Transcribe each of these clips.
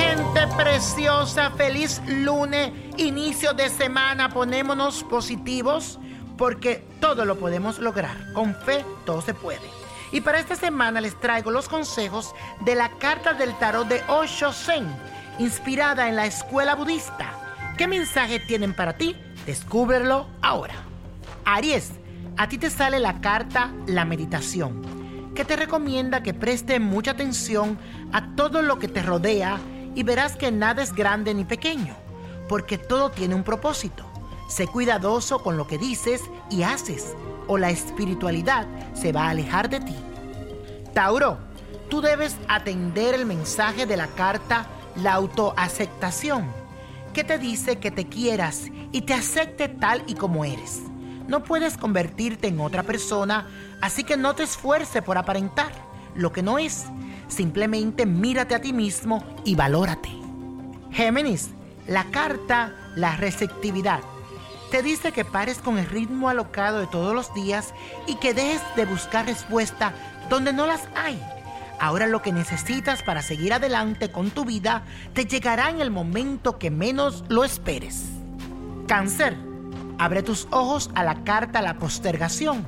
gente preciosa, feliz lunes, inicio de semana. Ponémonos positivos porque todo lo podemos lograr. Con fe todo se puede. Y para esta semana les traigo los consejos de la carta del tarot de Osho Zen, inspirada en la escuela budista. ¿Qué mensaje tienen para ti? Descúbrelo ahora. Aries, a ti te sale la carta La Meditación, que te recomienda que preste mucha atención a todo lo que te rodea y verás que nada es grande ni pequeño, porque todo tiene un propósito. Sé cuidadoso con lo que dices y haces, o la espiritualidad se va a alejar de ti. Tauro, tú debes atender el mensaje de la carta La autoaceptación, que te dice que te quieras y te acepte tal y como eres. No puedes convertirte en otra persona, así que no te esfuerces por aparentar lo que no es. Simplemente mírate a ti mismo y valórate. Géminis, la carta, la receptividad. Te dice que pares con el ritmo alocado de todos los días y que dejes de buscar respuesta donde no las hay. Ahora lo que necesitas para seguir adelante con tu vida te llegará en el momento que menos lo esperes. Cáncer, abre tus ojos a la carta La postergación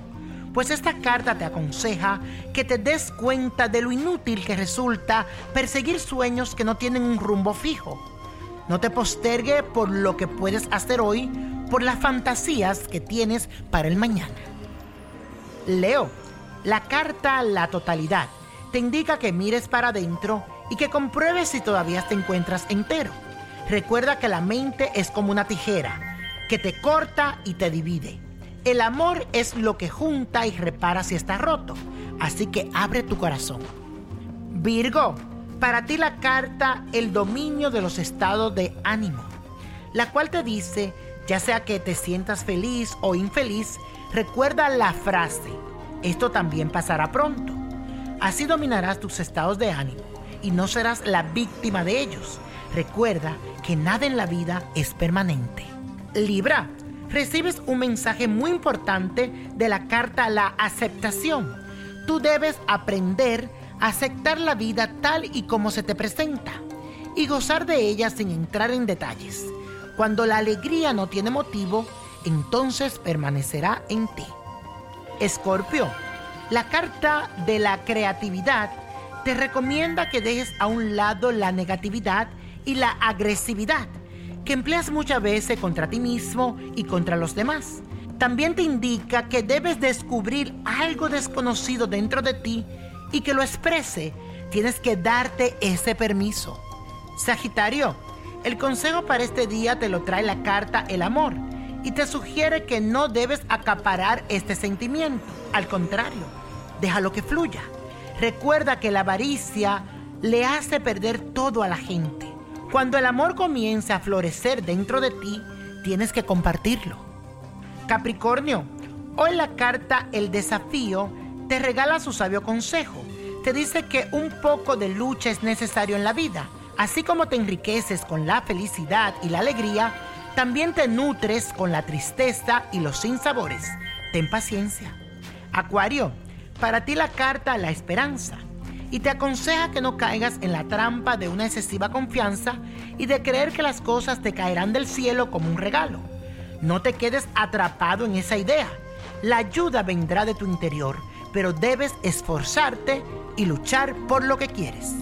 pues esta carta te aconseja que te des cuenta de lo inútil que resulta perseguir sueños que no tienen un rumbo fijo. No te postergue por lo que puedes hacer hoy, por las fantasías que tienes para el mañana. Leo, la carta La totalidad te indica que mires para adentro y que compruebes si todavía te encuentras entero. Recuerda que la mente es como una tijera, que te corta y te divide. El amor es lo que junta y repara si está roto. Así que abre tu corazón. Virgo, para ti la carta el dominio de los estados de ánimo, la cual te dice, ya sea que te sientas feliz o infeliz, recuerda la frase, esto también pasará pronto. Así dominarás tus estados de ánimo y no serás la víctima de ellos. Recuerda que nada en la vida es permanente. Libra, recibes un mensaje muy importante de la carta La aceptación. Tú debes aprender a aceptar la vida tal y como se te presenta y gozar de ella sin entrar en detalles. Cuando la alegría no tiene motivo, entonces permanecerá en ti. Escorpio, la carta de la creatividad te recomienda que dejes a un lado la negatividad y la agresividad que empleas muchas veces contra ti mismo y contra los demás. También te indica que debes descubrir algo desconocido dentro de ti y que lo exprese. Tienes que darte ese permiso. Sagitario, el consejo para este día te lo trae la carta El amor y te sugiere que no debes acaparar este sentimiento. Al contrario, déjalo que fluya. Recuerda que la avaricia le hace perder todo a la gente. Cuando el amor comienza a florecer dentro de ti, tienes que compartirlo. Capricornio, hoy la carta El desafío te regala su sabio consejo. Te dice que un poco de lucha es necesario en la vida. Así como te enriqueces con la felicidad y la alegría, también te nutres con la tristeza y los sinsabores. Ten paciencia. Acuario, para ti la carta La esperanza y te aconseja que no caigas en la trampa de una excesiva confianza y de creer que las cosas te caerán del cielo como un regalo. No te quedes atrapado en esa idea. La ayuda vendrá de tu interior, pero debes esforzarte y luchar por lo que quieres.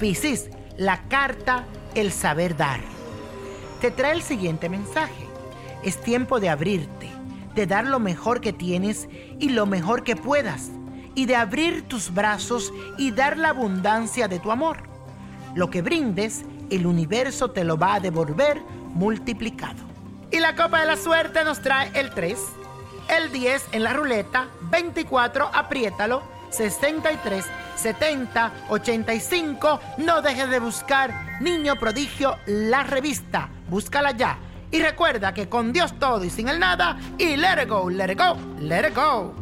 Piscis, la carta El saber dar. Te trae el siguiente mensaje. Es tiempo de abrirte, de dar lo mejor que tienes y lo mejor que puedas y de abrir tus brazos y dar la abundancia de tu amor. Lo que brindes, el universo te lo va a devolver multiplicado. Y la copa de la suerte nos trae el 3, el 10 en la ruleta, 24, apriétalo, 63, 70, 85. No dejes de buscar Niño Prodigio, la revista. Búscala ya. Y recuerda que con Dios todo y sin el nada. Y let it go, let it go, let it go.